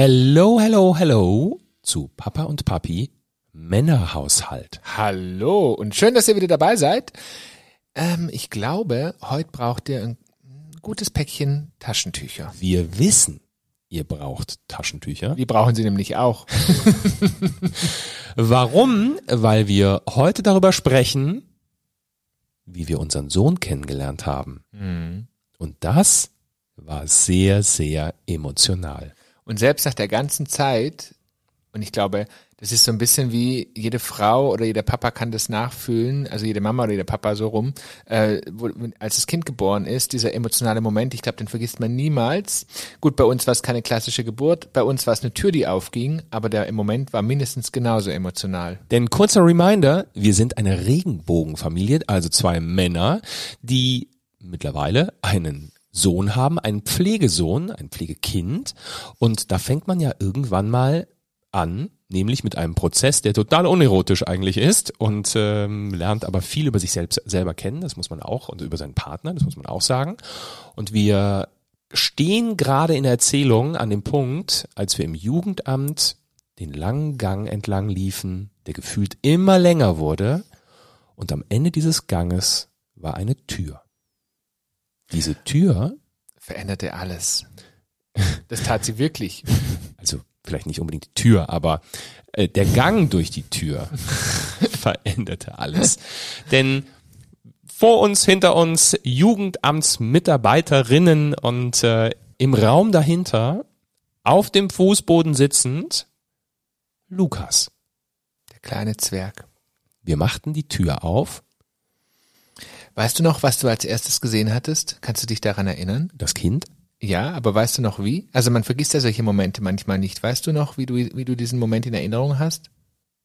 Hello, hello, hello zu Papa und Papi Männerhaushalt. Hallo und schön, dass ihr wieder dabei seid. Ähm, ich glaube, heute braucht ihr ein gutes Päckchen Taschentücher. Wir wissen, ihr braucht Taschentücher. Die brauchen sie nämlich auch. Warum? Weil wir heute darüber sprechen, wie wir unseren Sohn kennengelernt haben. Und das war sehr, sehr emotional. Und selbst nach der ganzen Zeit, und ich glaube, das ist so ein bisschen wie jede Frau oder jeder Papa kann das nachfühlen, also jede Mama oder jeder Papa so rum, äh, wo, als das Kind geboren ist, dieser emotionale Moment, ich glaube, den vergisst man niemals. Gut, bei uns war es keine klassische Geburt, bei uns war es eine Tür, die aufging, aber der Moment war mindestens genauso emotional. Denn kurzer Reminder, wir sind eine Regenbogenfamilie, also zwei Männer, die mittlerweile einen Sohn haben, einen Pflegesohn, ein Pflegekind. Und da fängt man ja irgendwann mal an, nämlich mit einem Prozess, der total unerotisch eigentlich ist und ähm, lernt aber viel über sich selbst selber kennen, das muss man auch, und über seinen Partner, das muss man auch sagen. Und wir stehen gerade in der Erzählung an dem Punkt, als wir im Jugendamt den langen Gang entlang liefen, der gefühlt immer länger wurde, und am Ende dieses Ganges war eine Tür. Diese Tür, Veränderte alles. Das tat sie wirklich. also vielleicht nicht unbedingt die Tür, aber äh, der Gang durch die Tür veränderte alles. Denn vor uns, hinter uns Jugendamtsmitarbeiterinnen und äh, im Raum dahinter, auf dem Fußboden sitzend, Lukas. Der kleine Zwerg. Wir machten die Tür auf, Weißt du noch, was du als erstes gesehen hattest? Kannst du dich daran erinnern? das Kind, Ja, aber weißt du noch wie? Also man vergisst ja solche Momente manchmal nicht. Weißt du noch, wie du, wie du diesen Moment in Erinnerung hast?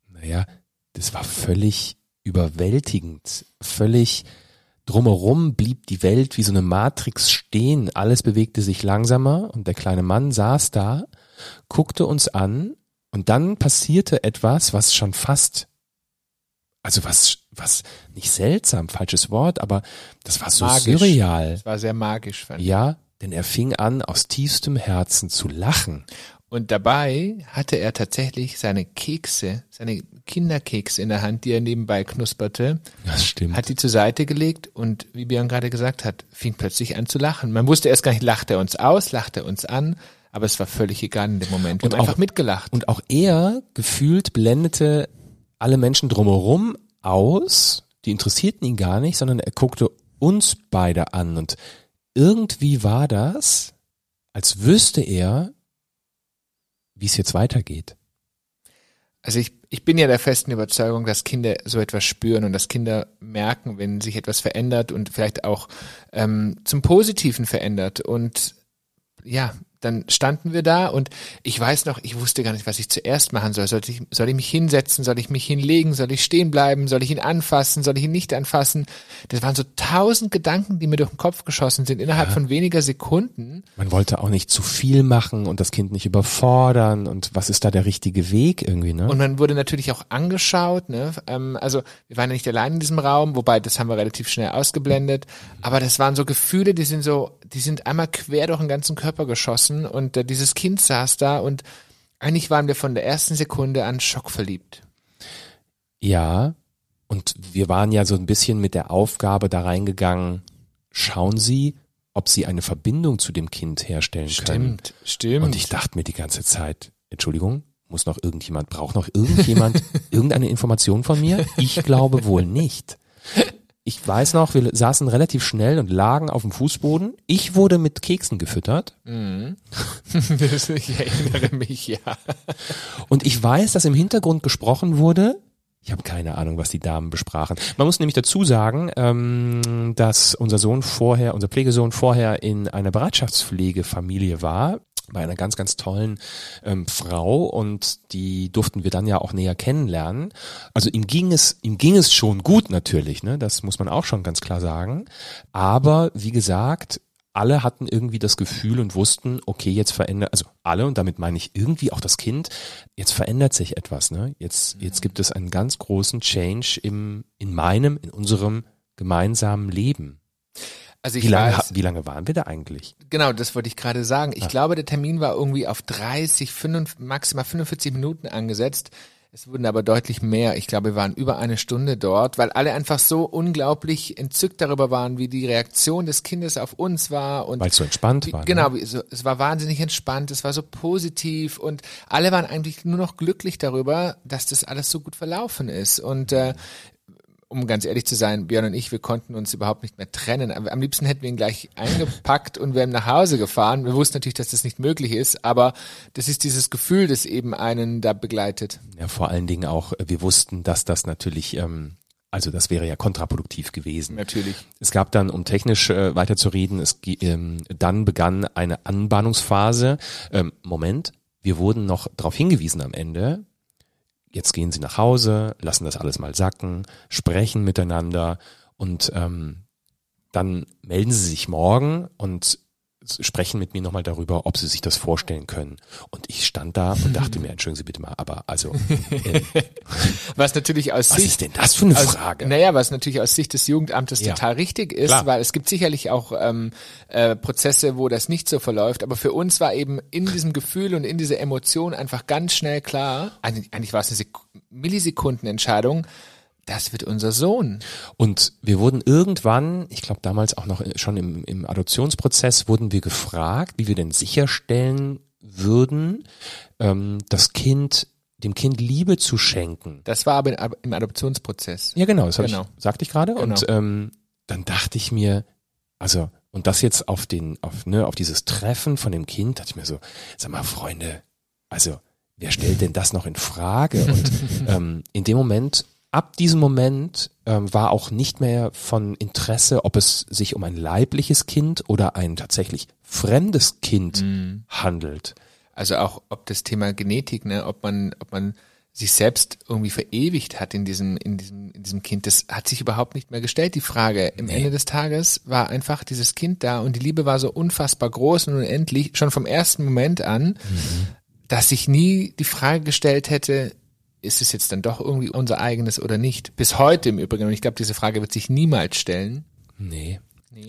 naja, das war völlig überwältigend, völlig drumherum blieb die Welt wie so eine Matrix stehen, alles bewegte sich langsamer und der kleine Mann saß da, guckte uns an und dann passierte etwas, was schon fast, also was, was nicht seltsam, falsches Wort, aber das war so Magisch. surreal. Das war sehr magisch, fand ich. Ja, denn er fing an, aus tiefstem Herzen zu lachen. Und dabei hatte er tatsächlich seine Kekse, seine Kinderkekse in der Hand, die er nebenbei knusperte, Das stimmt. hat die zur Seite gelegt und wie Björn gerade gesagt hat, fing plötzlich an zu lachen. Man wusste erst gar nicht, lacht er uns aus, lacht er uns an, aber es war völlig egal in dem Moment. Wir Und haben auch- einfach mitgelacht. Und auch er gefühlt blendete alle Menschen drumherum aus, die interessierten ihn gar nicht, sondern er guckte uns beide an und irgendwie war das, als wüsste er, wie es jetzt weitergeht. Also ich, ich bin ja der festen Überzeugung, dass Kinder so etwas spüren und dass Kinder merken, wenn sich etwas verändert und vielleicht auch ähm, zum Positiven verändert. Und ja, dann standen wir da und ich weiß noch, ich wusste gar nicht, was ich zuerst machen soll. Soll ich, soll ich mich hinsetzen? Soll ich mich hinlegen? Soll ich stehen bleiben? Soll ich ihn anfassen? Soll ich ihn nicht anfassen? Das waren so tausend Gedanken, die mir durch den Kopf geschossen sind innerhalb von weniger Sekunden. Man wollte auch nicht zu viel machen und das Kind nicht überfordern und was ist da der richtige Weg irgendwie, ne? Und man wurde natürlich auch angeschaut, ne? Ähm, also wir waren ja nicht allein in diesem Raum, wobei das haben wir relativ schnell ausgeblendet. Aber das waren so Gefühle, die sind so, die sind einmal quer durch den ganzen Körper geschossen und äh, dieses Kind saß da und eigentlich waren wir von der ersten Sekunde an schockverliebt. Ja, und wir waren ja so ein bisschen mit der Aufgabe da reingegangen, schauen Sie, ob Sie eine Verbindung zu dem Kind herstellen können. Stimmt, stimmt. Und ich dachte mir die ganze Zeit, Entschuldigung, muss noch irgendjemand, braucht noch irgendjemand irgendeine Information von mir? Ich glaube wohl nicht. Ich weiß noch, wir saßen relativ schnell und lagen auf dem Fußboden. Ich wurde mit Keksen gefüttert Das- ich erinnere mich, ja. und ich weiß, dass im Hintergrund gesprochen wurde. Ich habe keine Ahnung, was die Damen besprachen. Man muss nämlich dazu sagen, ähm, dass unser Sohn vorher, unser Pflegesohn vorher in einer Bereitschaftspflegefamilie war bei einer ganz, ganz tollen ähm, Frau und die durften wir dann ja auch näher kennenlernen. Also ihm ging es, ihm ging es schon gut natürlich, ne? Das muss man auch schon ganz klar sagen. Aber wie gesagt, alle hatten irgendwie das Gefühl und wussten, okay, jetzt verändert, also alle, und damit meine ich irgendwie auch das Kind, jetzt verändert sich etwas, ne? Jetzt, jetzt gibt es einen ganz großen Change im, in meinem, in unserem gemeinsamen Leben. Also ich Wie lange, weiß, wie lange waren wir da eigentlich? genau, das wollte ich gerade sagen. Ich glaube, der Termin war irgendwie auf 30, 45, maximal 45 Minuten angesetzt. Es wurden aber deutlich mehr. Ich glaube, wir waren über eine Stunde dort, weil alle einfach so unglaublich entzückt darüber waren, wie die Reaktion des Kindes auf uns war und Weil es so entspannt wie, war. genau, Ne? wie, so, es war wahnsinnig entspannt, es war so positiv und alle waren eigentlich nur noch glücklich darüber, dass das alles so gut verlaufen ist. Und äh, um ganz ehrlich zu sein, Björn und ich, wir konnten uns überhaupt nicht mehr trennen. Am liebsten hätten wir ihn gleich eingepackt und wären nach Hause gefahren. Wir wussten natürlich, dass das nicht möglich ist, aber das ist dieses Gefühl, das eben einen da begleitet. Ja, vor allen Dingen auch, äh, wir wussten, dass das natürlich, ähm, also das wäre ja kontraproduktiv gewesen. Natürlich. Es gab dann, um technisch äh, weiterzureden, es ähm, dann begann eine Anbahnungsphase. Ähm, Moment, wir wurden noch darauf hingewiesen am Ende. Jetzt gehen Sie nach Hause, lassen das alles mal sacken, sprechen miteinander und ähm, dann melden Sie sich morgen und sprechen mit mir nochmal darüber, ob Sie sich das vorstellen können. Und ich stand da und dachte mir, entschuldigen Sie bitte mal, aber also, äh, Was natürlich aus was Sicht ist denn das für eine aus, Frage? Naja, was natürlich aus Sicht des Jugendamtes Ja. total richtig ist, Klar. weil es gibt sicherlich auch ähm, äh, Prozesse, wo das nicht so verläuft, aber für uns war eben in diesem Gefühl und in dieser Emotion einfach ganz schnell klar, eigentlich, eigentlich war es eine Sek Millisekundenentscheidung, das wird unser Sohn. Und wir wurden irgendwann, ich glaube damals auch noch schon im, im Adoptionsprozess, wurden wir gefragt, wie wir denn sicherstellen würden, ähm, das Kind, dem Kind Liebe zu schenken. Das war aber im Adoptionsprozess. Ja, genau, das Genau. ich, sagte ich gerade. Und Genau. ähm, dann dachte ich mir, also, und das jetzt auf den, auf, ne, auf dieses Treffen von dem Kind, dachte ich mir so, sag mal, Freunde, also, wer stellt denn das noch in Frage? Und ähm, in dem Moment, ab diesem Moment ähm, war auch nicht mehr von Interesse, ob es sich um ein leibliches Kind oder ein tatsächlich fremdes Kind Mhm. handelt. Also auch ob das Thema Genetik, ne, ob man, ob man sich selbst irgendwie verewigt hat in diesem, in diesem, in diesem Kind, das hat sich überhaupt nicht mehr gestellt. Die Frage im Ende des Tages war einfach dieses Kind da und die Liebe war so unfassbar groß und unendlich, schon vom ersten Moment an, dass sich nie die Frage gestellt hätte, ist es jetzt dann doch irgendwie unser eigenes oder nicht? Bis heute im Übrigen. Und ich glaube, diese Frage wird sich niemals stellen. Nee.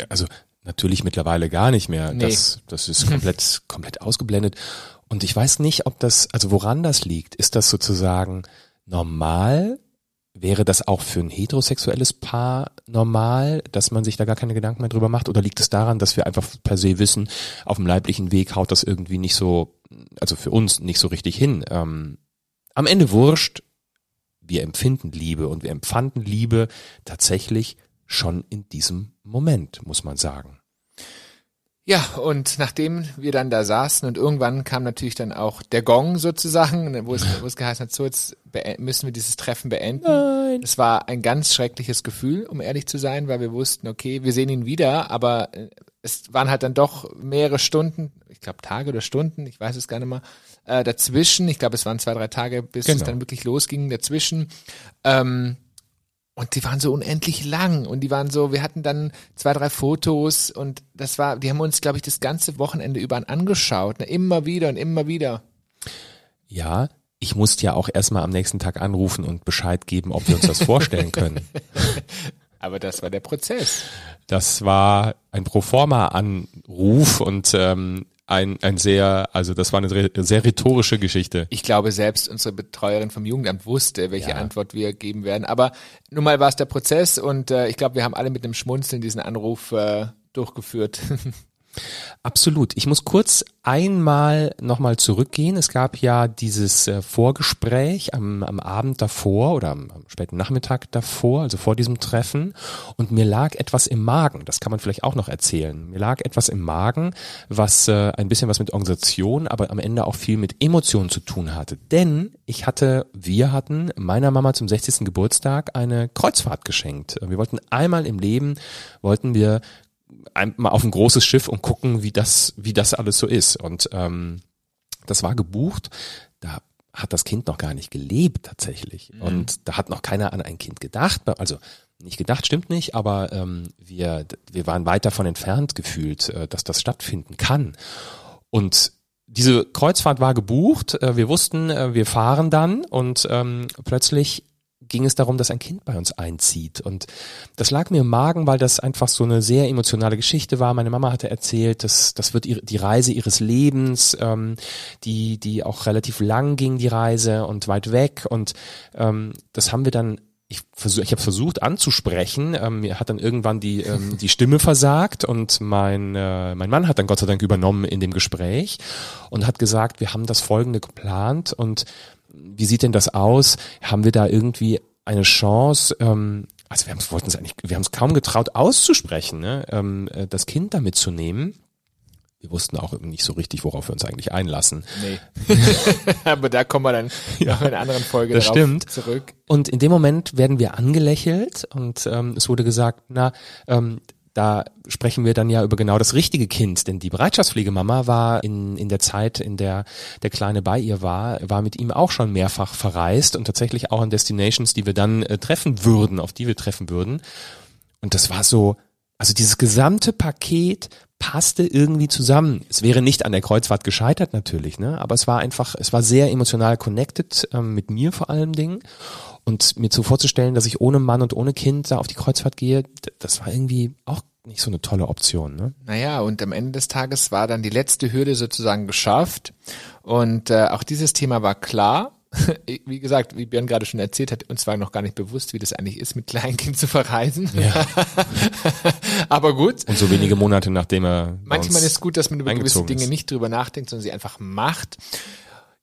Also natürlich mittlerweile gar nicht mehr. Nee. Das, das ist komplett, komplett ausgeblendet. Und ich weiß nicht, ob das, also woran das liegt. Ist das sozusagen normal? Wäre das auch für ein heterosexuelles Paar normal, dass man sich da gar keine Gedanken mehr drüber macht? Oder liegt es daran, dass wir einfach per se wissen, auf dem leiblichen Weg haut das irgendwie nicht so, also für uns nicht so richtig hin? Ähm, am Ende wurscht, wir empfinden Liebe und wir empfanden Liebe tatsächlich schon in diesem Moment, muss man sagen. Ja, und nachdem wir dann da saßen und irgendwann kam natürlich dann auch der Gong sozusagen, wo es, wo es geheißen hat, so jetzt müssen wir dieses Treffen beenden. Nein. Es war ein ganz schreckliches Gefühl, um ehrlich zu sein, weil wir wussten, okay, wir sehen ihn wieder, aber äh, es waren halt dann doch mehrere Stunden, glaube Tage oder Stunden, ich weiß es gar nicht mehr, äh, dazwischen, ich glaube es waren zwei, drei Tage, bis es Genau. dann wirklich losging, dazwischen. Ähm, und die waren so unendlich lang und die waren so, wir hatten dann zwei, drei Fotos und das war, die haben uns, glaube ich, das ganze Wochenende über angeschaut, ne? immer wieder und immer wieder. Ja, ich musste ja auch erstmal am nächsten Tag anrufen und Bescheid geben, ob wir uns das vorstellen können. Aber das war der Prozess. Das war ein Proforma-Anruf und ähm, ein, ein sehr, also das war eine sehr rhetorische Geschichte. Ich glaube, selbst unsere Betreuerin vom Jugendamt wusste, welche Ja. Antwort wir geben werden. Aber nun mal war es der Prozess und äh, ich glaube, wir haben alle mit einem Schmunzeln diesen Anruf äh, durchgeführt. Absolut. Ich muss kurz einmal nochmal zurückgehen. Es gab ja dieses äh, Vorgespräch am, am Abend davor oder am, am späten Nachmittag davor, also vor diesem Treffen. Und mir lag etwas im Magen. Das kann man vielleicht auch noch erzählen. Mir lag etwas im Magen, was äh, ein bisschen was mit Organisation, aber am Ende auch viel mit Emotionen zu tun hatte. Denn ich hatte, wir hatten meiner Mama zum 60. Geburtstag eine Kreuzfahrt geschenkt. Wir wollten einmal im Leben, wollten wir mal auf ein großes Schiff und gucken, wie das, wie das alles so ist. Und ähm, das war gebucht. Da hat das Kind noch gar nicht gelebt tatsächlich. Und da hat noch keiner an ein Kind gedacht. Also nicht gedacht, stimmt nicht, aber ähm, wir, wir waren weit davon entfernt gefühlt, äh, dass das stattfinden kann. Und diese Kreuzfahrt war gebucht. Äh, wir wussten, äh, wir fahren dann und ähm, plötzlich ging es darum, dass ein Kind bei uns einzieht. Und das lag mir im Magen, weil das einfach so eine sehr emotionale Geschichte war. Meine Mama hatte erzählt, dass das wird die Reise ihres Lebens, ähm, die, die auch relativ lang ging, die Reise und weit weg. Und ähm, das haben wir dann ich versuch, ich habe versucht anzusprechen, ähm, mir hat dann irgendwann die ähm, die Stimme versagt und mein äh, mein Mann hat dann Gott sei Dank übernommen in dem Gespräch und hat gesagt, wir haben das folgende geplant und wie sieht denn das aus? Haben wir da irgendwie eine Chance? Ähm, also wir wollten es eigentlich, wir haben es kaum getraut auszusprechen, ne? ähm, äh, das Kind damit zu nehmen. Wir wussten auch nicht so richtig, worauf wir uns eigentlich einlassen. Nee. Aber da kommen wir dann ja, in einer anderen Folge das stimmt. zurück. Und in dem Moment werden wir angelächelt und ähm, es wurde gesagt, na, ähm, da sprechen wir dann ja über genau das richtige Kind, denn die Bereitschaftspflegemama war in, in der Zeit, in der der Kleine bei ihr war, war mit ihm auch schon mehrfach verreist und tatsächlich auch an Destinations, die wir dann äh, treffen würden, auf die wir treffen würden. Und das war so, also dieses gesamte Paket passte irgendwie zusammen. Es wäre nicht an der Kreuzfahrt gescheitert natürlich, ne? Aber es war einfach, es war sehr emotional connected ähm, mit mir vor allem Dingen. Und mir zu vorzustellen, dass ich ohne Mann und ohne Kind da auf die Kreuzfahrt gehe, das war irgendwie auch nicht so eine tolle Option. Ne? Naja, und am Ende des Tages war dann die letzte Hürde sozusagen geschafft. Und äh, auch dieses Thema war klar. Wie gesagt, wie Björn gerade schon erzählt hat, uns war noch gar nicht bewusst, wie das eigentlich ist, mit Kleinkind zu verreisen. Ja. Aber gut. Und so wenige Monate nachdem er. Manchmal ist es gut, dass man über gewisse Dinge ist. nicht drüber nachdenkt, sondern sie einfach macht.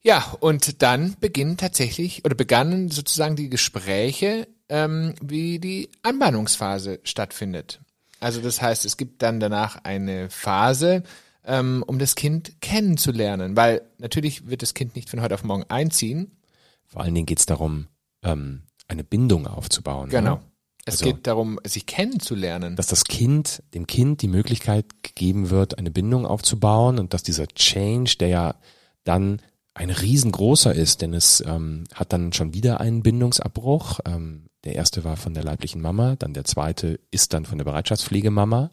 Ja, und dann beginnen tatsächlich oder begannen sozusagen die Gespräche, ähm, wie die Anbahnungsphase stattfindet. Also das heißt, es gibt dann danach eine Phase, ähm, um das Kind kennenzulernen, weil natürlich wird das Kind nicht von heute auf morgen einziehen. Vor allen Dingen geht es darum, ähm, eine Bindung aufzubauen. Ne? Genau. Ne? Es also, geht darum, sich kennenzulernen. Dass das Kind, dem Kind die Möglichkeit gegeben wird, eine Bindung aufzubauen und dass dieser Change, der ja dann ein riesengroßer ist, denn es ähm, hat dann schon wieder einen Bindungsabbruch. Ähm, der erste war von der leiblichen Mama, dann der zweite ist dann von der Bereitschaftspflegemama.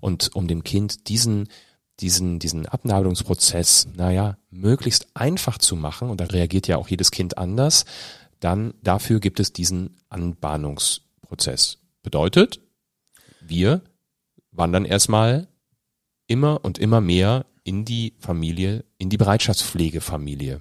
Und um dem Kind diesen, diesen, diesen Abnabelungsprozess, naja, möglichst einfach zu machen, und da reagiert ja auch jedes Kind anders, dann dafür gibt es diesen Anbahnungsprozess. Bedeutet, wir wandern erstmal immer und immer mehr in die Familie, in die Bereitschaftspflegefamilie.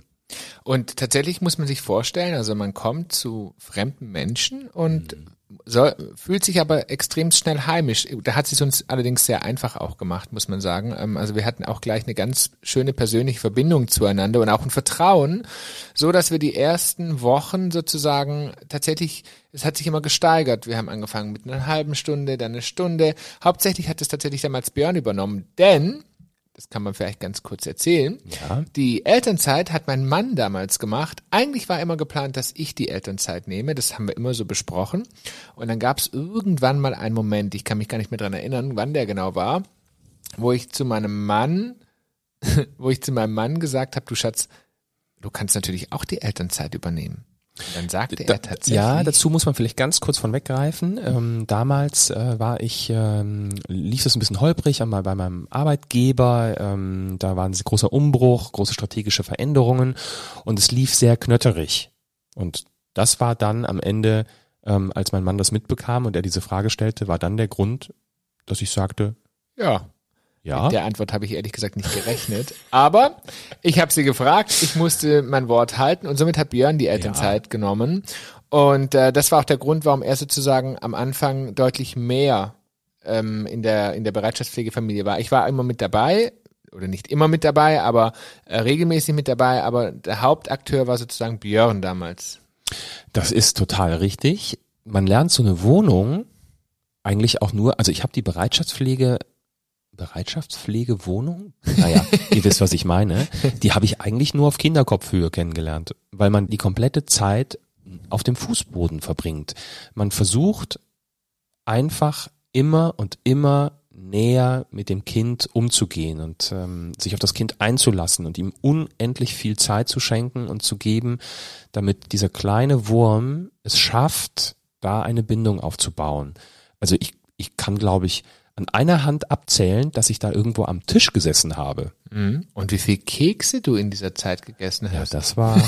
Und tatsächlich muss man sich vorstellen, also man kommt zu fremden Menschen und mhm. soll, fühlt sich aber extrem schnell heimisch. Da hat es uns allerdings sehr einfach auch gemacht, muss man sagen. Ähm, also wir hatten auch gleich eine ganz schöne persönliche Verbindung zueinander und auch ein Vertrauen, so dass wir die ersten Wochen sozusagen tatsächlich, es hat sich immer gesteigert. Wir haben angefangen mit einer halben Stunde, dann eine Stunde. Hauptsächlich hat es tatsächlich damals Björn übernommen, denn das kann man vielleicht ganz kurz erzählen. Ja. Die Elternzeit hat mein Mann damals gemacht. Eigentlich war immer geplant, dass ich die Elternzeit nehme. Das haben wir immer so besprochen. Und dann gab es irgendwann mal einen Moment, ich kann mich gar nicht mehr dran erinnern, wann der genau war, wo ich zu meinem Mann, wo ich zu meinem Mann gesagt habe, du Schatz, du kannst natürlich auch die Elternzeit übernehmen. Und dann sagte da, er tatsächlich. Ja, dazu muss man vielleicht ganz kurz von weggreifen. Ähm, damals äh, war ich, ähm, lief es ein bisschen holprig einmal bei meinem Arbeitgeber. Ähm, da war ein großer Umbruch, große strategische Veränderungen und es lief sehr knötterig. Und das war dann am Ende, ähm, als mein Mann das mitbekam und er diese Frage stellte, war dann der Grund, dass ich sagte, ja, ja. Mit der Antwort habe ich ehrlich gesagt nicht gerechnet. Aber ich habe sie gefragt, ich musste mein Wort halten und somit hat Björn die Elternzeit ja. genommen. Und äh, das war auch der Grund, warum er sozusagen am Anfang deutlich mehr ähm, in der in der Bereitschaftspflegefamilie war. Ich war immer mit dabei oder nicht immer mit dabei, aber äh, regelmäßig mit dabei. Aber der Hauptakteur war sozusagen Björn damals. Das ist total richtig. Man lernt so eine Wohnung eigentlich auch nur, also ich habe die Bereitschaftspflege Bereitschaftspflegewohnung? Naja, ihr wisst, was ich meine. Die habe ich eigentlich nur auf Kinderkopfhöhe kennengelernt, weil man die komplette Zeit auf dem Fußboden verbringt. Man versucht einfach immer und immer näher mit dem Kind umzugehen und ähm, sich auf das Kind einzulassen und ihm unendlich viel Zeit zu schenken und zu geben, damit dieser kleine Wurm es schafft, da eine Bindung aufzubauen. Also ich, ich kann, glaube ich, an einer Hand abzählen, dass ich da irgendwo am Tisch gesessen habe. Mhm. Und wie viel Kekse du in dieser Zeit gegessen Ja, hast. das war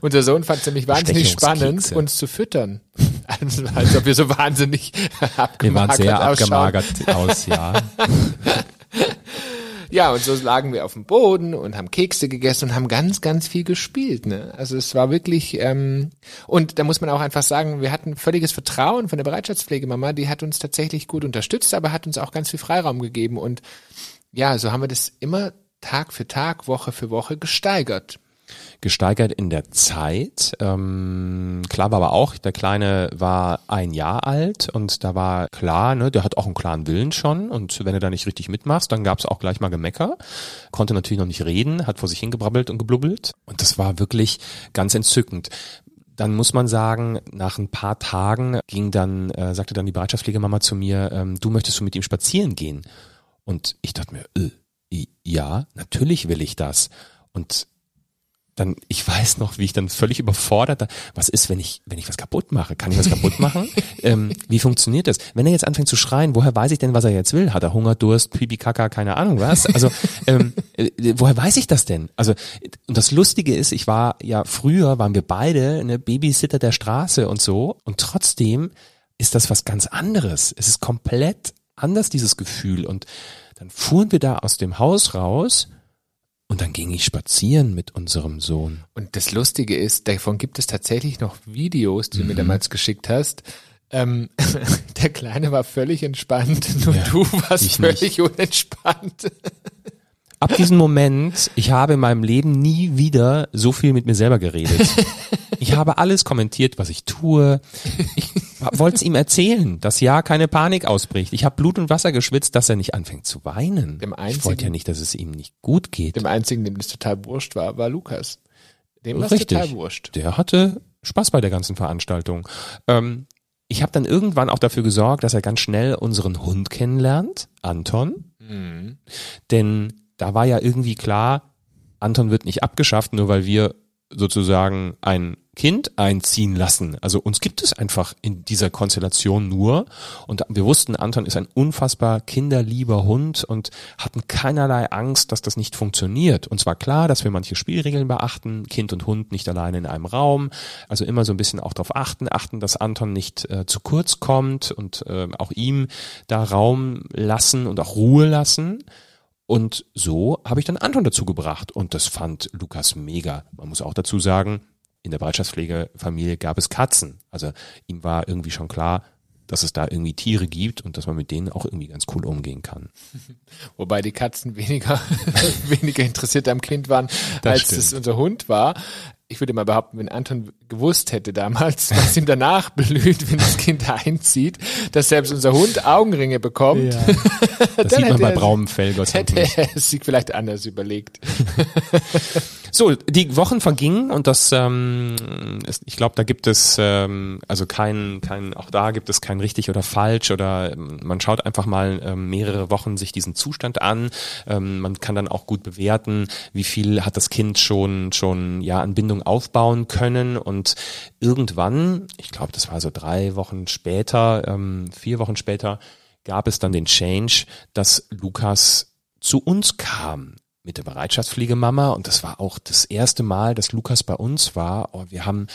Unser Sohn fand es nämlich wahnsinnig spannend, uns zu füttern. Also, als ob wir so wahnsinnig abgemagert wir waren sehr abgemagert aus, ja. Ja, und so lagen wir auf dem Boden und haben Kekse gegessen und haben ganz, ganz viel gespielt. Ne? Also es war wirklich, ähm, und da muss man auch einfach sagen, wir hatten völliges Vertrauen von der Bereitschaftspflegemama, die hat uns tatsächlich gut unterstützt, aber hat uns auch ganz viel Freiraum gegeben. Und ja, so haben wir das immer Tag für Tag, Woche für Woche gesteigert. Gesteigert in der Zeit. Ähm, klar war aber auch, der Kleine war ein Jahr alt und da war klar, ne, der hat auch einen klaren Willen schon und wenn du da nicht richtig mitmachst, dann gab's auch gleich mal Gemecker. Konnte natürlich noch nicht reden, hat vor sich hingebrabbelt und geblubbelt und das war wirklich ganz entzückend. Dann muss man sagen, nach ein paar Tagen ging dann, äh, sagte dann die Bereitschaftspflegemama zu mir, ähm, du möchtest du mit ihm spazieren gehen? Und ich dachte mir, äh, ja, natürlich will ich das. Und dann, ich weiß noch, wie ich dann völlig überfordert, was ist, wenn ich, wenn ich was kaputt mache? Kann ich was kaputt machen? ähm, wie funktioniert das? Wenn er jetzt anfängt zu schreien, woher weiß ich denn, was er jetzt will? Hat er Hunger, Durst, Pipi, Kaka, keine Ahnung was? Also, ähm, äh, woher weiß ich das denn? Also, und das Lustige ist, ich war ja früher, waren wir beide eine Babysitter der Straße und so, und trotzdem ist das was ganz anderes. Es ist komplett anders, dieses Gefühl. Und dann fuhren wir da aus dem Haus raus, und dann ging ich spazieren mit unserem Sohn. Und das Lustige ist, davon gibt es tatsächlich noch Videos, die du mir damals geschickt hast. Ähm, der Kleine war völlig entspannt, nur Ja, du warst völlig unentspannt. Ab diesem Moment, ich habe in meinem Leben nie wieder so viel mit mir selber geredet. Ich habe alles kommentiert, was ich tue. Ich wollte es ihm erzählen, dass ja keine Panik ausbricht. Ich habe Blut und Wasser geschwitzt, dass er nicht anfängt zu weinen. Dem ich einzigen- wollte ja nicht, dass es ihm nicht gut geht. Dem einzigen, dem das total wurscht war, war Lukas. Dem war total wurscht. Der hatte Spaß bei der ganzen Veranstaltung. Ähm, ich habe dann irgendwann auch dafür gesorgt, dass er ganz schnell unseren Hund kennenlernt, Anton. Denn da war ja irgendwie klar, Anton wird nicht abgeschafft, nur weil wir sozusagen ein Kind einziehen lassen. Also uns gibt es einfach in dieser Konstellation nur. Und wir wussten, Anton ist ein unfassbar kinderlieber Hund und hatten keinerlei Angst, dass das nicht funktioniert. Und zwar klar, dass wir manche Spielregeln beachten, Kind und Hund nicht alleine in einem Raum. Also immer so ein bisschen auch darauf achten, achten, dass Anton nicht äh, zu kurz kommt und äh, auch ihm da Raum lassen und auch Ruhe lassen. Und so habe ich dann Anton dazu gebracht und das fand Lukas mega. Man muss auch dazu sagen, in der Bereitschaftspflegefamilie gab es Katzen. Also ihm war irgendwie schon klar, dass es da irgendwie Tiere gibt und dass man mit denen auch irgendwie ganz cool umgehen kann. Wobei die Katzen weniger, weniger interessiert am Kind waren, Das als stimmt. es unser Hund war. Ich würde mal behaupten, wenn Anton gewusst hätte damals, was ihm danach blüht, wenn das Kind einzieht, dass selbst unser Hund Augenringe bekommt, Das Dann sieht man hätte bei braunem Fell, Gott sei hätte Dank. er es sich vielleicht anders überlegt. So, die Wochen vergingen und das, ähm, ist, ich glaube, da gibt es ähm, also kein, kein, auch da gibt es kein richtig oder falsch oder ähm, man schaut einfach mal ähm, mehrere Wochen sich diesen Zustand an. Ähm, man kann dann auch gut bewerten, wie viel hat das Kind schon schon ja an Bindung aufbauen können und irgendwann, ich glaube, das war so drei Wochen später, ähm, vier Wochen später, gab es dann den Change, dass Lukas zu uns kam mit der Bereitschaftspflegemama und das war auch das erste Mal, dass Lukas bei uns war. Oh, wir haben,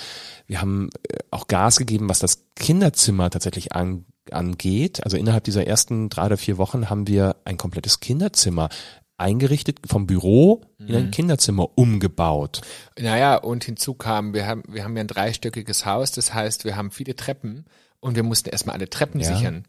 wir haben äh, auch Gas gegeben, was das Kinderzimmer tatsächlich an, angeht. Also innerhalb dieser ersten drei oder vier Wochen haben wir ein komplettes Kinderzimmer eingerichtet, vom Büro in ein Kinderzimmer umgebaut. Naja, und hinzu kam, wir haben, wir haben ja ein dreistöckiges Haus, das heißt, wir haben viele Treppen und wir mussten erstmal alle Treppen Ja. sichern.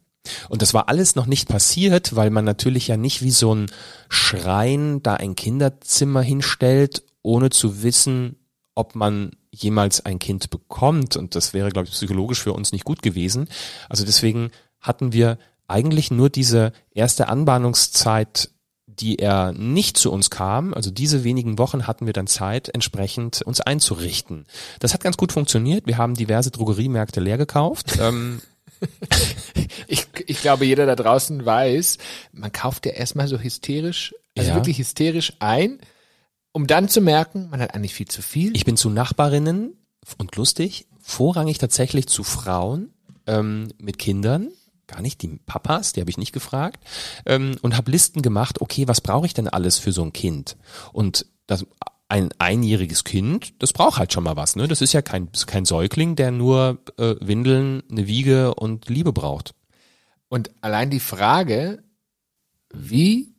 Und das war alles noch nicht passiert, weil man natürlich ja nicht wie so ein Schrein da ein Kinderzimmer hinstellt, ohne zu wissen, ob man jemals ein Kind bekommt. Und das wäre, glaube ich, psychologisch für uns nicht gut gewesen. Also deswegen hatten wir eigentlich nur diese erste Anbahnungszeit, die er nicht zu uns kam. Also diese wenigen Wochen hatten wir dann Zeit, entsprechend uns einzurichten. Das hat ganz gut funktioniert. Wir haben diverse Drogeriemärkte leer gekauft. Ähm, Ich, ich glaube, jeder da draußen weiß, man kauft ja erstmal so hysterisch, also Ja. wirklich hysterisch ein, um dann zu merken, man hat eigentlich viel zu viel. Ich bin zu Nachbarinnen und lustig, vorrangig tatsächlich zu Frauen ähm, mit Kindern, gar nicht, die Papas, die habe ich nicht gefragt, ähm, und habe Listen gemacht, okay, was brauche ich denn alles für so ein Kind? Und das ein einjähriges Kind, das braucht halt schon mal was, ne? Das ist ja kein, kein Säugling, der nur äh, Windeln, eine Wiege und Liebe braucht. Und allein die Frage, wie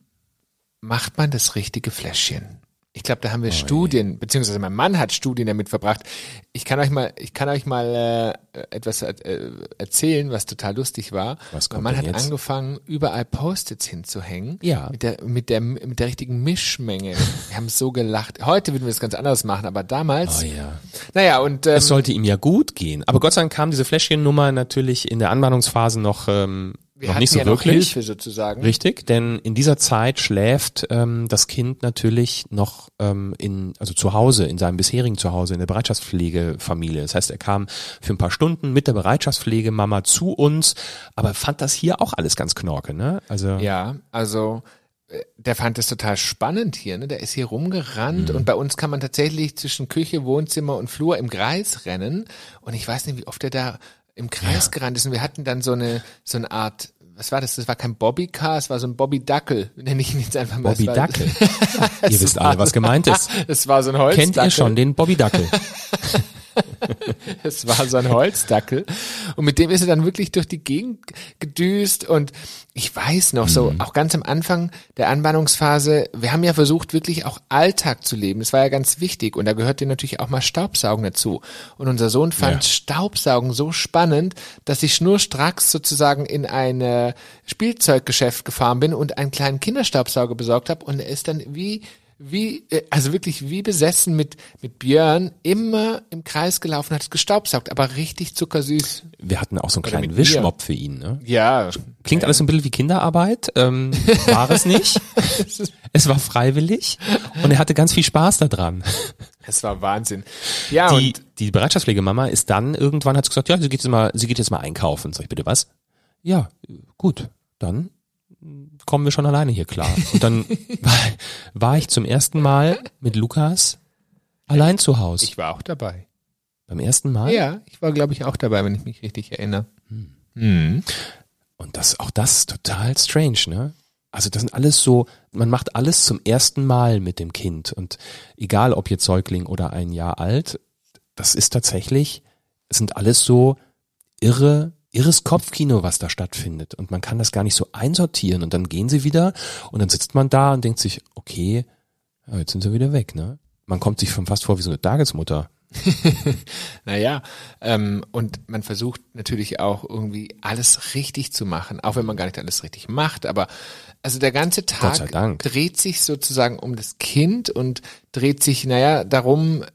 macht man das richtige Fläschchen? Ich glaube, da haben wir oh, Studien, je. beziehungsweise mein Mann hat Studien damit verbracht. Ich kann euch mal, ich kann euch mal äh, etwas äh, erzählen, was total lustig war. Was kommt mein Mann hat jetzt? angefangen, überall Post-its hinzuhängen. Ja. Mit der, mit der, mit der richtigen Mischmenge. wir haben so gelacht. Heute würden wir es ganz anders machen, aber damals. Oh ja. Naja, und ähm, es sollte ihm ja gut gehen. Aber Gott sei Dank kam diese Fläschchennummer natürlich in der Anbahnungsphase noch ähm, wir noch nicht so ja wirklich. Hilfe sozusagen. Richtig, denn in dieser Zeit schläft ähm, das Kind natürlich noch ähm, in, also zu Hause, in seinem bisherigen Zuhause, in der Bereitschaftspflegefamilie. Das heißt, er kam für ein paar Stunden mit der Bereitschaftspflegemama zu uns, aber fand das hier auch alles ganz knorke, ne? Also ja, also äh, der fand es total spannend hier, ne? Der ist hier rumgerannt mhm. und bei uns kann man tatsächlich zwischen Küche, Wohnzimmer und Flur im Kreis rennen. Und ich weiß nicht, wie oft er da im Kreis ja. gerannt ist und wir hatten dann so eine so eine Art was war das? Das war kein Bobbycar, es war so ein Bobby Dackel, nenne ich ihn jetzt einfach mal. Bobby Dackel. Ihr wisst alle, was gemeint ist. Es war so ein Holzdackel. Kennt ihr schon den Bobby Dackel? es war so ein Holzdackel. Und mit dem ist er dann wirklich durch die Gegend gedüst. Und ich weiß noch, so mhm. auch ganz am Anfang der Anbahnungsphase, wir haben ja versucht, wirklich auch Alltag zu leben. Das war ja ganz wichtig. Und da gehörte natürlich auch mal Staubsaugen dazu. Und unser Sohn fand ja. Staubsaugen so spannend, dass ich schnurstracks sozusagen in ein äh, Spielzeuggeschäft gefahren bin und einen kleinen Kinderstaubsauger besorgt habe. Und er ist dann wie wie, äh, also wirklich wie besessen mit, mit Björn immer im Kreis gelaufen, hat es gestaubsaugt, aber richtig zuckersüß. Wir hatten auch so einen kleinen Wischmopp für ihn, ne? Ja. Klingt alles so ein bisschen wie Kinderarbeit, ähm, war es nicht. es war freiwillig und er hatte ganz viel Spaß daran. Es war Wahnsinn. Ja, die, und die Bereitschaftspflegemama ist dann irgendwann hat gesagt, ja, sie geht jetzt mal, sie geht jetzt mal einkaufen. Sag ich bitte was? Ja, gut, dann kommen wir schon alleine hier klar. Und dann war, ich zum ersten Mal mit Lukas allein zu Hause. Ich war auch dabei. Beim ersten Mal? Ja, ich war, glaube ich, auch dabei, wenn ich mich richtig erinnere. Hm. Mhm. Und das, auch das ist total strange, ne? Also das sind alles so, man macht alles zum ersten Mal mit dem Kind und egal ob jetzt Säugling oder ein Jahr alt, das ist tatsächlich, es sind alles so irre irres Kopfkino, was da stattfindet. Und man kann das gar nicht so einsortieren. Und dann gehen sie wieder und dann sitzt man da und denkt sich, okay, ja, jetzt sind sie wieder weg, ne? Man kommt sich schon fast vor wie so eine Tagesmutter. naja, ähm, und man versucht natürlich auch irgendwie alles richtig zu machen, auch wenn man gar nicht alles richtig macht. Aber also der ganze Tag dreht sich sozusagen um das Kind und dreht sich, naja, darum,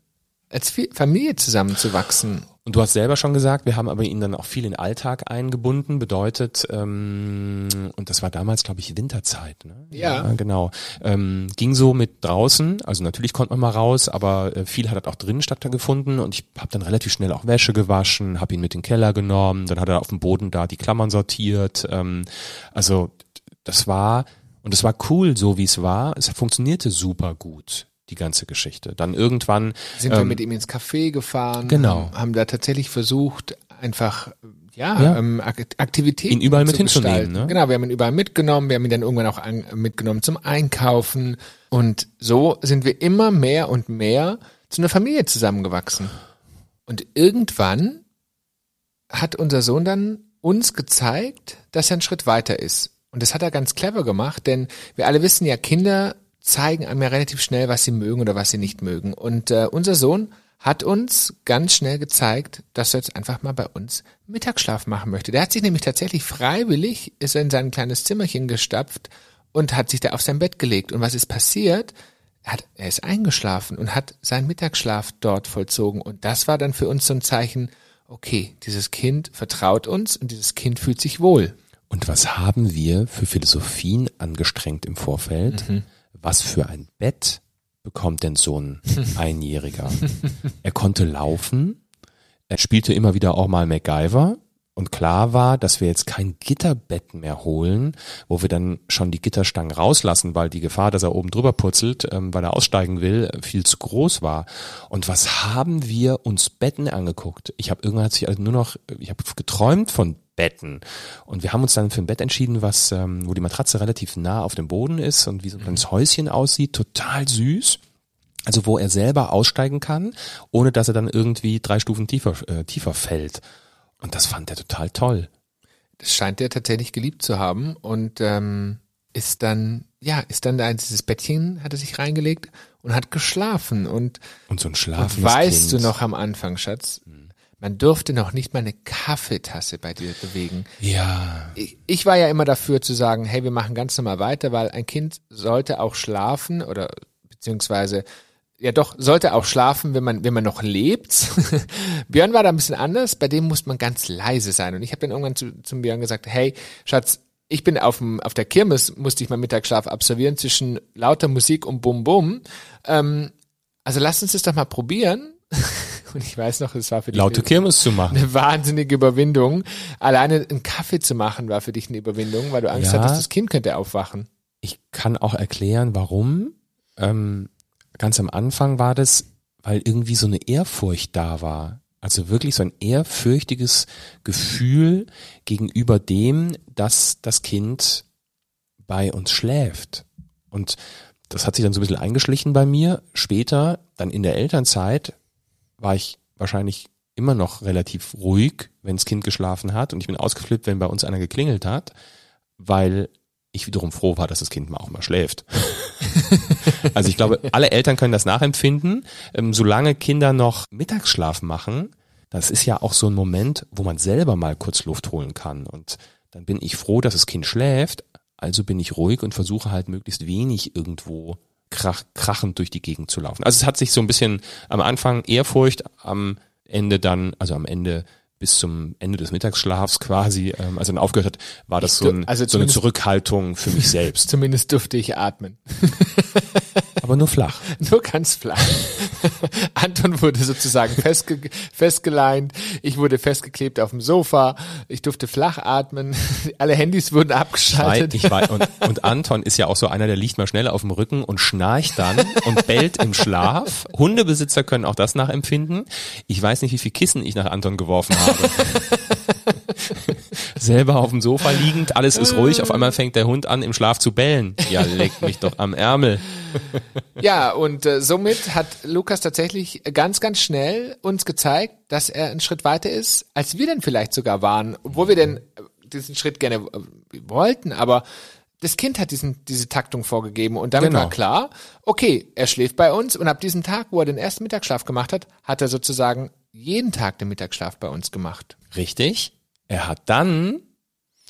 als Familie zusammenzuwachsen. Und du hast selber schon gesagt, wir haben aber ihn dann auch viel in den Alltag eingebunden, bedeutet, ähm, und das war damals, glaube ich, Winterzeit. Ne? Ja. ja genau. Ähm, ging so mit draußen, also natürlich konnte man mal raus, aber äh, viel hat halt auch drinnen stattgefunden und ich habe dann relativ schnell auch Wäsche gewaschen, habe ihn mit in den Keller genommen, dann hat er auf dem Boden da die Klammern sortiert. Ähm, also das war, und es war cool, so wie es war. Es funktionierte super gut die ganze Geschichte. Dann irgendwann sind ähm, wir mit ihm ins Café gefahren, genau. haben, da tatsächlich versucht, einfach ja, ja. Ähm, Aktivitäten ihn überall mit hinzunehmen. Ne? Genau, wir haben ihn überall mitgenommen, wir haben ihn dann irgendwann auch an, mitgenommen zum Einkaufen und so sind wir immer mehr und mehr zu einer Familie zusammengewachsen. Und irgendwann hat unser Sohn dann uns gezeigt, dass er einen Schritt weiter ist. Und das hat er ganz clever gemacht, denn wir alle wissen ja, Kinder zeigen einem ja relativ schnell, was sie mögen oder was sie nicht mögen. Und äh, unser Sohn hat uns ganz schnell gezeigt, dass er jetzt einfach mal bei uns Mittagsschlaf machen möchte. Der hat sich nämlich tatsächlich freiwillig, ist in sein kleines Zimmerchen gestapft und hat sich da auf sein Bett gelegt. Und was ist passiert? Er, hat, er ist eingeschlafen und hat seinen Mittagsschlaf dort vollzogen. Und das war dann für uns so ein Zeichen, okay, dieses Kind vertraut uns und dieses Kind fühlt sich wohl. Und was haben wir für Philosophien angestrengt im Vorfeld? Mhm was für ein Bett bekommt denn so ein Einjähriger? er konnte laufen, er spielte immer wieder auch mal MacGyver und klar war, dass wir jetzt kein Gitterbett mehr holen, wo wir dann schon die Gitterstangen rauslassen, weil die Gefahr, dass er oben drüber purzelt, ähm, weil er aussteigen will, viel zu groß war. Und was haben wir uns Betten angeguckt? Ich habe irgendwann hat sich also nur noch, ich habe geträumt von Betten. Und wir haben uns dann für ein Bett entschieden, was, ähm, wo die Matratze relativ nah auf dem Boden ist und wie so ein kleines Häuschen aussieht, total süß. Also wo er selber aussteigen kann, ohne dass er dann irgendwie drei Stufen tiefer, äh, tiefer fällt. Und das fand er total toll. Das scheint er tatsächlich geliebt zu haben und ähm, ist dann, ja, ist dann da in dieses Bettchen, hat er sich reingelegt und hat geschlafen und, Und so ein schlafendes weißt kind. du noch am Anfang, Schatz, man durfte noch nicht mal eine Kaffeetasse bei dir bewegen. Ja, Ich, ich war ja immer dafür zu sagen, hey, wir machen ganz normal weiter, weil ein Kind sollte auch schlafen oder beziehungsweise ja doch, sollte auch schlafen, wenn man, wenn man noch lebt. Björn war da ein bisschen anders, bei dem muss man ganz leise sein. Und ich habe dann irgendwann zu, zum Björn gesagt, hey, Schatz, ich bin auf, dem, auf der Kirmes, musste ich meinen Mittagsschlaf absolvieren zwischen lauter Musik und Bum Bum. Ähm, also lass uns das doch mal probieren. Und ich weiß noch, es war für dich laute eine- Kirmes zu machen. eine wahnsinnige Überwindung. Alleine einen Kaffee zu machen war für dich eine Überwindung, weil du Angst Ja. hattest, das Kind könnte aufwachen. Ich kann auch erklären, warum. Ähm, ganz am Anfang war das, weil irgendwie so eine Ehrfurcht da war. Also wirklich so ein ehrfürchtiges Gefühl gegenüber dem, dass das Kind bei uns schläft. Und das hat sich dann so ein bisschen eingeschlichen bei mir. Später, dann in der Elternzeit, war ich wahrscheinlich immer noch relativ ruhig, wenn das Kind geschlafen hat. Und ich bin ausgeflippt, wenn bei uns einer geklingelt hat, weil ich wiederum froh war, dass das Kind mal auch mal schläft. also ich glaube, alle Eltern können das nachempfinden. Ähm, solange Kinder noch Mittagsschlaf machen, das ist ja auch so ein Moment, wo man selber mal kurz Luft holen kann. Und dann bin ich froh, dass das Kind schläft. Also bin ich ruhig und versuche halt möglichst wenig irgendwo krach, krachend durch die Gegend zu laufen. Also es hat sich so ein bisschen am Anfang Ehrfurcht, am Ende dann, also am Ende bis zum Ende des Mittagsschlafs quasi, ähm, als er dann aufgehört hat, war das so, ein, Also so eine Zurückhaltung für mich selbst. Zumindest durfte ich atmen. Aber nur flach. Nur ganz flach. Anton wurde sozusagen festge festgeleint. Ich wurde festgeklebt auf dem Sofa. Ich durfte flach atmen. Alle Handys wurden abgeschaltet. ich weiß, und, und Anton ist ja auch so einer, der liegt mal schnell auf dem Rücken und schnarcht dann und bellt im Schlaf. Hundebesitzer können auch das nachempfinden. Ich weiß nicht, wie viel Kissen ich nach Anton geworfen habe. Selber auf dem Sofa liegend, alles ist ruhig, auf einmal fängt der Hund an, im Schlaf zu bellen. Ja, leck mich doch am Ärmel. Ja, und äh, somit hat Lukas tatsächlich ganz, ganz schnell uns gezeigt, dass er einen Schritt weiter ist, als wir denn vielleicht sogar waren, obwohl wir denn äh, diesen Schritt gerne äh, wollten, aber das Kind hat diesen, diese Taktung vorgegeben und damit Genau. war klar, okay, er schläft bei uns und ab diesem Tag, wo er den ersten Mittagsschlaf gemacht hat, hat er sozusagen jeden Tag den Mittagsschlaf bei uns gemacht. Richtig. Er hat dann,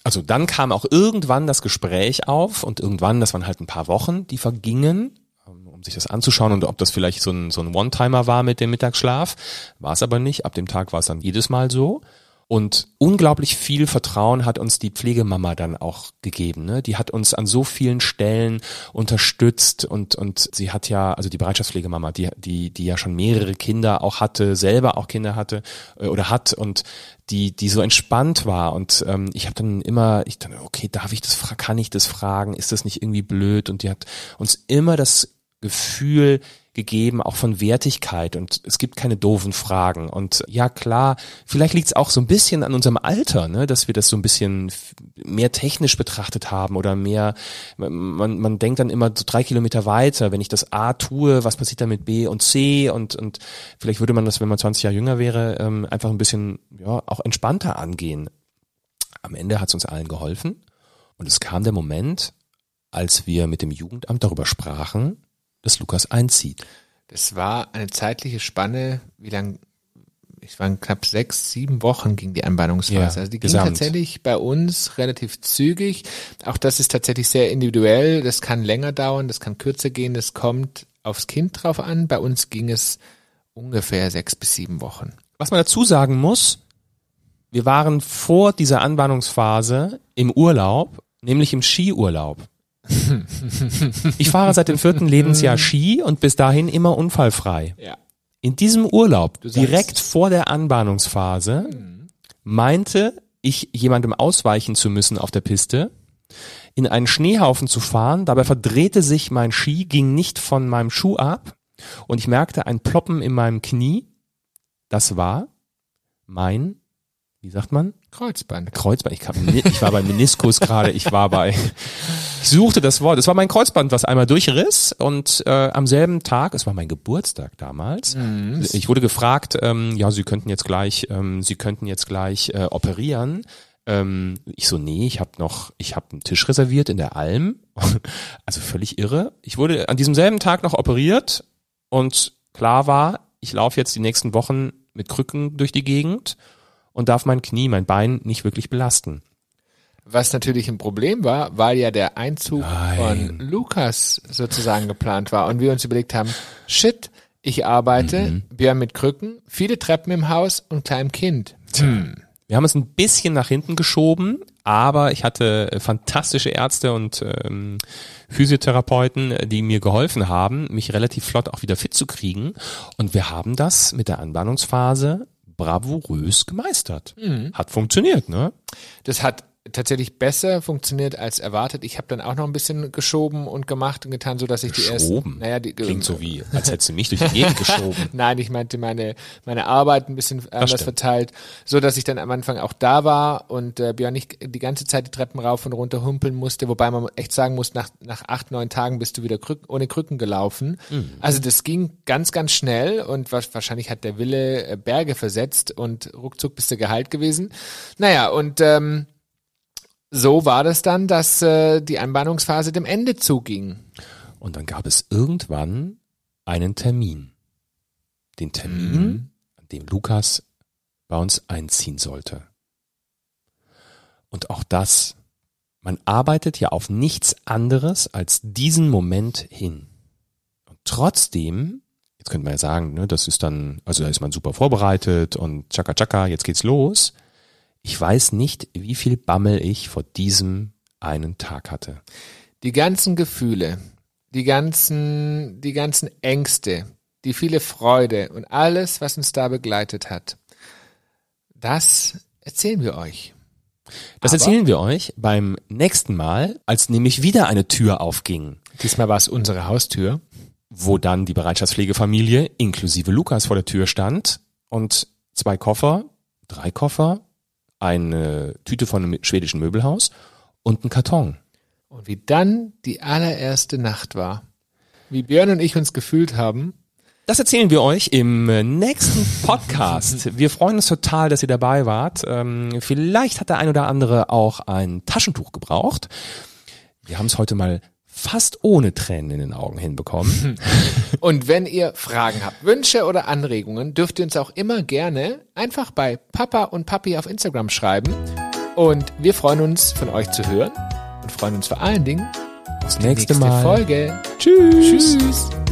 also dann kam auch irgendwann das Gespräch auf und irgendwann, das waren halt ein paar Wochen, die vergingen, ähm, um sich das anzuschauen und ob das vielleicht so ein, so ein One-Timer war mit dem Mittagsschlaf. War es aber nicht. Ab dem Tag war es dann jedes Mal so. Und unglaublich viel Vertrauen hat uns die Pflegemama dann auch gegeben. Ne? Die hat uns an so vielen Stellen unterstützt und und sie hat ja, also die Bereitschaftspflegemama, die die die ja schon mehrere Kinder auch hatte, selber auch Kinder hatte äh, oder hat und die die so entspannt war und ähm, ich habe dann immer, ich dann okay, darf ich das, kann ich das fragen? Ist das nicht irgendwie blöd? Und die hat uns immer das Gefühl gegeben, auch von Wertigkeit und es gibt keine doofen Fragen. Und ja klar, vielleicht liegt es auch so ein bisschen an unserem Alter, ne, dass wir das so ein bisschen mehr technisch betrachtet haben oder mehr, man, man denkt dann immer so drei Kilometer weiter, wenn ich das A tue, was passiert dann mit B und C und, und vielleicht würde man das, wenn man 20 Jahre jünger wäre, ähm, einfach ein bisschen ja, auch entspannter angehen. Am Ende hat es uns allen geholfen und es kam der Moment, als wir mit dem Jugendamt darüber sprachen, dass Lukas einzieht. Das war eine zeitliche Spanne, wie lang, ich waren knapp sechs, sieben Wochen ging die Anbahnungsphase. Ja, also die ging gesamt. tatsächlich bei uns relativ zügig. Auch das ist tatsächlich sehr individuell. Das kann länger dauern, das kann kürzer gehen, das kommt aufs Kind drauf an. Bei uns ging es ungefähr sechs bis sieben Wochen. Was man dazu sagen muss, wir waren vor dieser Anbahnungsphase im Urlaub, nämlich im Skiurlaub. Ich fahre seit dem vierten Lebensjahr Ski und bis dahin immer unfallfrei. Ja. In diesem Urlaub, direkt vor der Anbahnungsphase, meinte ich jemandem ausweichen zu müssen auf der Piste, in einen Schneehaufen zu fahren. Dabei verdrehte sich mein Ski, ging nicht von meinem Schuh ab und ich merkte ein Ploppen in meinem Knie. Das war mein wie sagt man? Kreuzband. Kreuzband. Ich, hab, ich war bei Meniskus gerade, ich war bei, ich suchte das Wort. Es war mein Kreuzband, was einmal durchriss und äh, am selben Tag, es war mein Geburtstag damals, mhm. ich wurde gefragt, ähm, ja, Sie könnten jetzt gleich, ähm, Sie könnten jetzt gleich äh, operieren. Ähm, ich so, nee, ich habe noch, ich habe einen Tisch reserviert in der Alm. also völlig irre. Ich wurde an diesem selben Tag noch operiert und klar war, ich laufe jetzt die nächsten Wochen mit Krücken durch die Gegend und darf mein Knie, mein Bein nicht wirklich belasten. Was natürlich ein Problem war, weil ja der Einzug Nein. von Lukas sozusagen geplant war und wir uns überlegt haben, shit, ich arbeite, mhm. Björn mit Krücken, viele Treppen im Haus und kleinem Kind. Hm. Wir haben es ein bisschen nach hinten geschoben, aber ich hatte fantastische Ärzte und ähm, Physiotherapeuten, die mir geholfen haben, mich relativ flott auch wieder fit zu kriegen. Und wir haben das mit der Anbahnungsphase bravourös gemeistert. Mhm. Hat funktioniert, ne? Das hat tatsächlich besser funktioniert als erwartet. Ich habe dann auch noch ein bisschen geschoben und gemacht und getan, so dass ich die ersten. Naja, die, klingt so wie, als hättest du mich durch die Gegend geschoben. Nein, ich meinte meine meine Arbeit ein bisschen anders verteilt, so dass ich dann am Anfang auch da war und äh, Björn nicht die ganze Zeit die Treppen rauf und runter humpeln musste, wobei man echt sagen muss, nach nach acht neun Tagen bist du wieder krück, ohne Krücken gelaufen. Mhm. Also das ging ganz ganz schnell und wahrscheinlich hat der Wille äh, Berge versetzt und ruckzuck bist du geheilt gewesen. Naja und ähm, so war das dann, dass äh, die Anbahnungsphase dem Ende zuging. Und dann gab es irgendwann einen Termin. Den Termin, mhm. an dem Lukas bei uns einziehen sollte. Und auch das, man arbeitet ja auf nichts anderes als diesen Moment hin. Und trotzdem, jetzt könnte man ja sagen, ne, das ist dann, also da ist man super vorbereitet und tschakka tschakka, jetzt geht's los. Ich weiß nicht, wie viel Bammel ich vor diesem einen Tag hatte. Die ganzen Gefühle, die ganzen, die ganzen Ängste, die viele Freude und alles, was uns da begleitet hat, das erzählen wir euch. Das Aber erzählen wir euch beim nächsten Mal, als nämlich wieder eine Tür aufging. Diesmal war es unsere Haustür. Wo dann die Bereitschaftspflegefamilie inklusive Lukas vor der Tür stand und zwei Koffer, drei Koffer eine Tüte von einem schwedischen Möbelhaus und ein Karton. Und wie dann die allererste Nacht war. Wie Björn und ich uns gefühlt haben. Das erzählen wir euch im nächsten Podcast. Wir freuen uns total, dass ihr dabei wart. Ähm, vielleicht hat der ein oder andere auch ein Taschentuch gebraucht. Wir haben es heute mal fast ohne Tränen in den Augen hinbekommen. Und wenn ihr Fragen habt, Wünsche oder Anregungen, dürft ihr uns auch immer gerne einfach bei Papa und Papi auf Instagram schreiben. Und wir freuen uns, von euch zu hören und freuen uns vor allen Dingen aufs nächste, nächste Mal. Folge. Tschüss. Tschüss.